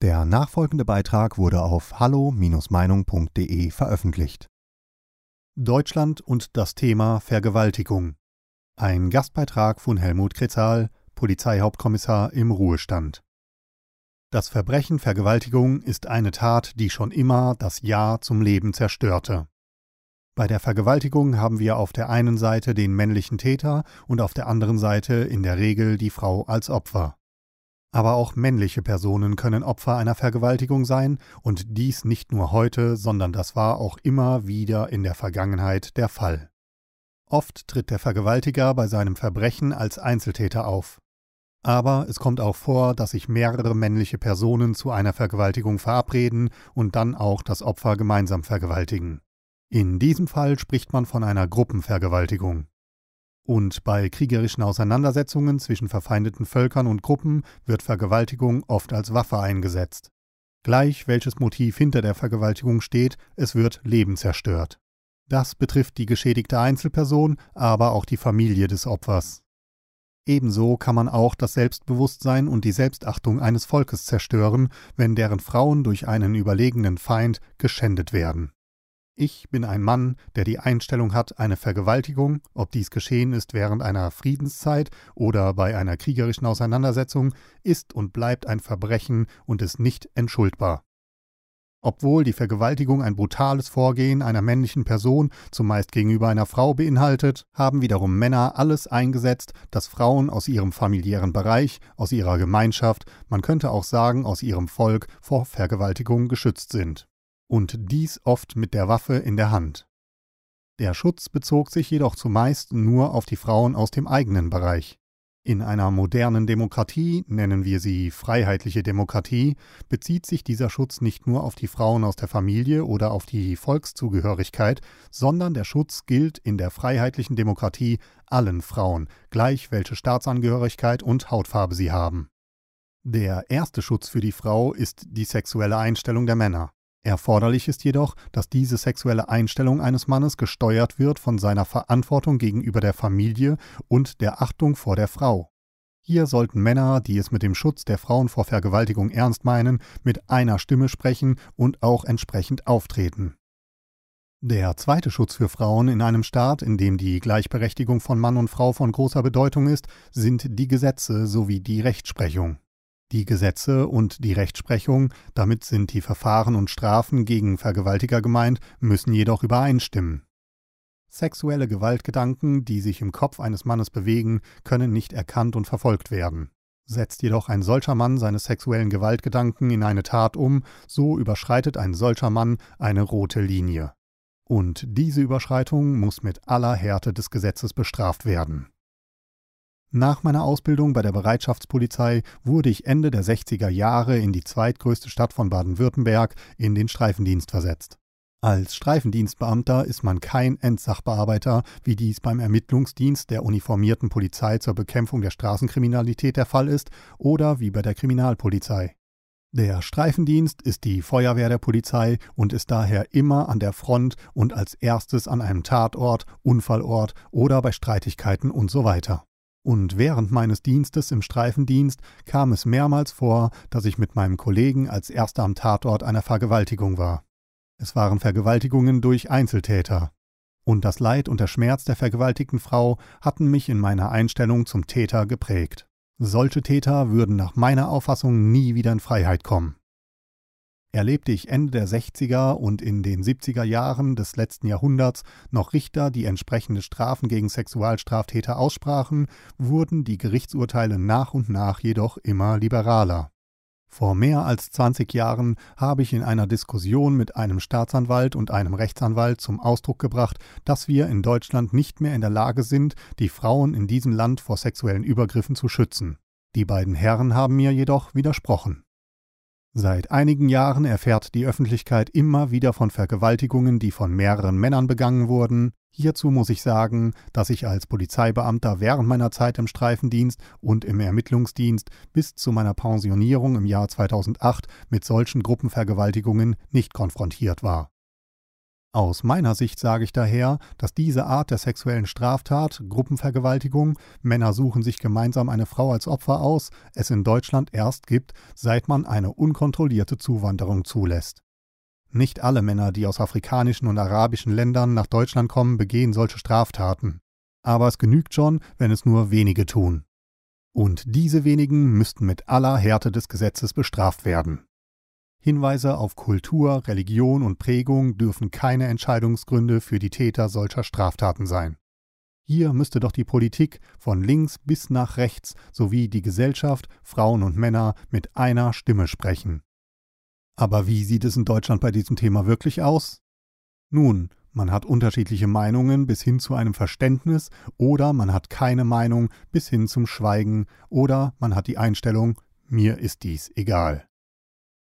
Der nachfolgende Beitrag wurde auf hallo-meinung.de veröffentlicht. Deutschland und das Thema Vergewaltigung. Ein Gastbeitrag von Helmut Kretzal, Polizeihauptkommissar im Ruhestand. Das Verbrechen Vergewaltigung ist eine Tat, die schon immer das Ja zum Leben zerstörte. Bei der Vergewaltigung haben wir auf der einen Seite den männlichen Täter und auf der anderen Seite in der Regel die Frau als Opfer. Aber auch männliche Personen können Opfer einer Vergewaltigung sein, und dies nicht nur heute, sondern das war auch immer wieder in der Vergangenheit der Fall. Oft tritt der Vergewaltiger bei seinem Verbrechen als Einzeltäter auf. Aber es kommt auch vor, dass sich mehrere männliche Personen zu einer Vergewaltigung verabreden und dann auch das Opfer gemeinsam vergewaltigen. In diesem Fall spricht man von einer Gruppenvergewaltigung. Und bei kriegerischen Auseinandersetzungen zwischen verfeindeten Völkern und Gruppen wird Vergewaltigung oft als Waffe eingesetzt. Gleich welches Motiv hinter der Vergewaltigung steht, es wird Leben zerstört. Das betrifft die geschädigte Einzelperson, aber auch die Familie des Opfers. Ebenso kann man auch das Selbstbewusstsein und die Selbstachtung eines Volkes zerstören, wenn deren Frauen durch einen überlegenen Feind geschändet werden. Ich bin ein Mann, der die Einstellung hat, eine Vergewaltigung, ob dies geschehen ist während einer Friedenszeit oder bei einer kriegerischen Auseinandersetzung, ist und bleibt ein Verbrechen und ist nicht entschuldbar. Obwohl die Vergewaltigung ein brutales Vorgehen einer männlichen Person, zumeist gegenüber einer Frau, beinhaltet, haben wiederum Männer alles eingesetzt, dass Frauen aus ihrem familiären Bereich, aus ihrer Gemeinschaft, man könnte auch sagen aus ihrem Volk, vor Vergewaltigung geschützt sind und dies oft mit der Waffe in der Hand. Der Schutz bezog sich jedoch zumeist nur auf die Frauen aus dem eigenen Bereich. In einer modernen Demokratie, nennen wir sie freiheitliche Demokratie, bezieht sich dieser Schutz nicht nur auf die Frauen aus der Familie oder auf die Volkszugehörigkeit, sondern der Schutz gilt in der freiheitlichen Demokratie allen Frauen, gleich welche Staatsangehörigkeit und Hautfarbe sie haben. Der erste Schutz für die Frau ist die sexuelle Einstellung der Männer. Erforderlich ist jedoch, dass diese sexuelle Einstellung eines Mannes gesteuert wird von seiner Verantwortung gegenüber der Familie und der Achtung vor der Frau. Hier sollten Männer, die es mit dem Schutz der Frauen vor Vergewaltigung ernst meinen, mit einer Stimme sprechen und auch entsprechend auftreten. Der zweite Schutz für Frauen in einem Staat, in dem die Gleichberechtigung von Mann und Frau von großer Bedeutung ist, sind die Gesetze sowie die Rechtsprechung. Die Gesetze und die Rechtsprechung, damit sind die Verfahren und Strafen gegen Vergewaltiger gemeint, müssen jedoch übereinstimmen. Sexuelle Gewaltgedanken, die sich im Kopf eines Mannes bewegen, können nicht erkannt und verfolgt werden. Setzt jedoch ein solcher Mann seine sexuellen Gewaltgedanken in eine Tat um, so überschreitet ein solcher Mann eine rote Linie. Und diese Überschreitung muss mit aller Härte des Gesetzes bestraft werden. Nach meiner Ausbildung bei der Bereitschaftspolizei wurde ich Ende der 60er Jahre in die zweitgrößte Stadt von Baden-Württemberg in den Streifendienst versetzt. Als Streifendienstbeamter ist man kein Endsachbearbeiter, wie dies beim Ermittlungsdienst der uniformierten Polizei zur Bekämpfung der Straßenkriminalität der Fall ist oder wie bei der Kriminalpolizei. Der Streifendienst ist die Feuerwehr der Polizei und ist daher immer an der Front und als erstes an einem Tatort, Unfallort oder bei Streitigkeiten und so weiter. Und während meines Dienstes im Streifendienst kam es mehrmals vor, dass ich mit meinem Kollegen als erster am Tatort einer Vergewaltigung war. Es waren Vergewaltigungen durch Einzeltäter. Und das Leid und der Schmerz der vergewaltigten Frau hatten mich in meiner Einstellung zum Täter geprägt. Solche Täter würden nach meiner Auffassung nie wieder in Freiheit kommen erlebte ich Ende der 60er und in den 70er Jahren des letzten Jahrhunderts noch Richter, die entsprechende Strafen gegen Sexualstraftäter aussprachen, wurden die Gerichtsurteile nach und nach jedoch immer liberaler. Vor mehr als 20 Jahren habe ich in einer Diskussion mit einem Staatsanwalt und einem Rechtsanwalt zum Ausdruck gebracht, dass wir in Deutschland nicht mehr in der Lage sind, die Frauen in diesem Land vor sexuellen Übergriffen zu schützen. Die beiden Herren haben mir jedoch widersprochen. Seit einigen Jahren erfährt die Öffentlichkeit immer wieder von Vergewaltigungen, die von mehreren Männern begangen wurden. Hierzu muss ich sagen, dass ich als Polizeibeamter während meiner Zeit im Streifendienst und im Ermittlungsdienst bis zu meiner Pensionierung im Jahr 2008 mit solchen Gruppenvergewaltigungen nicht konfrontiert war. Aus meiner Sicht sage ich daher, dass diese Art der sexuellen Straftat, Gruppenvergewaltigung, Männer suchen sich gemeinsam eine Frau als Opfer aus, es in Deutschland erst gibt, seit man eine unkontrollierte Zuwanderung zulässt. Nicht alle Männer, die aus afrikanischen und arabischen Ländern nach Deutschland kommen, begehen solche Straftaten. Aber es genügt schon, wenn es nur wenige tun. Und diese wenigen müssten mit aller Härte des Gesetzes bestraft werden. Hinweise auf Kultur, Religion und Prägung dürfen keine Entscheidungsgründe für die Täter solcher Straftaten sein. Hier müsste doch die Politik von links bis nach rechts sowie die Gesellschaft, Frauen und Männer mit einer Stimme sprechen. Aber wie sieht es in Deutschland bei diesem Thema wirklich aus? Nun, man hat unterschiedliche Meinungen bis hin zu einem Verständnis oder man hat keine Meinung bis hin zum Schweigen oder man hat die Einstellung, mir ist dies egal.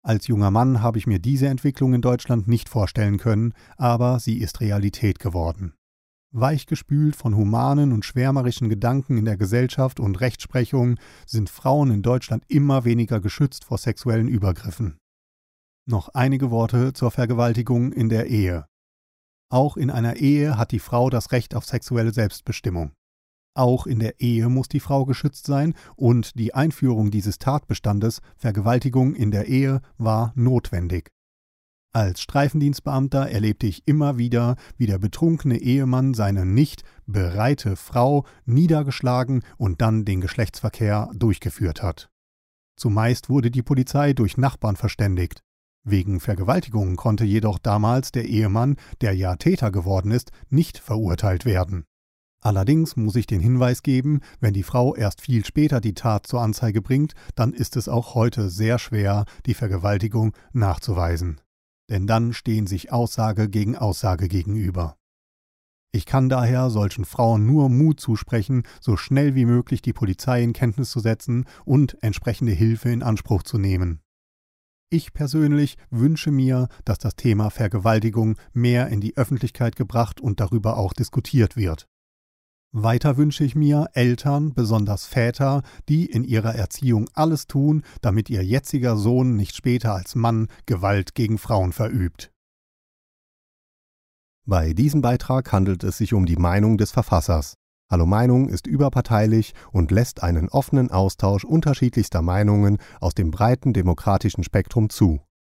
Als junger Mann habe ich mir diese Entwicklung in Deutschland nicht vorstellen können, aber sie ist Realität geworden. Weichgespült von humanen und schwärmerischen Gedanken in der Gesellschaft und Rechtsprechung sind Frauen in Deutschland immer weniger geschützt vor sexuellen Übergriffen. Noch einige Worte zur Vergewaltigung in der Ehe. Auch in einer Ehe hat die Frau das Recht auf sexuelle Selbstbestimmung. Auch in der Ehe muss die Frau geschützt sein und die Einführung dieses Tatbestandes Vergewaltigung in der Ehe war notwendig. Als Streifendienstbeamter erlebte ich immer wieder, wie der betrunkene Ehemann seine nicht bereite Frau niedergeschlagen und dann den Geschlechtsverkehr durchgeführt hat. Zumeist wurde die Polizei durch Nachbarn verständigt. Wegen Vergewaltigung konnte jedoch damals der Ehemann, der ja Täter geworden ist, nicht verurteilt werden. Allerdings muss ich den Hinweis geben, wenn die Frau erst viel später die Tat zur Anzeige bringt, dann ist es auch heute sehr schwer, die Vergewaltigung nachzuweisen. Denn dann stehen sich Aussage gegen Aussage gegenüber. Ich kann daher solchen Frauen nur Mut zusprechen, so schnell wie möglich die Polizei in Kenntnis zu setzen und entsprechende Hilfe in Anspruch zu nehmen. Ich persönlich wünsche mir, dass das Thema Vergewaltigung mehr in die Öffentlichkeit gebracht und darüber auch diskutiert wird. Weiter wünsche ich mir Eltern, besonders Väter, die in ihrer Erziehung alles tun, damit ihr jetziger Sohn nicht später als Mann Gewalt gegen Frauen verübt. Bei diesem Beitrag handelt es sich um die Meinung des Verfassers. Hallo Meinung ist überparteilich und lässt einen offenen Austausch unterschiedlichster Meinungen aus dem breiten demokratischen Spektrum zu.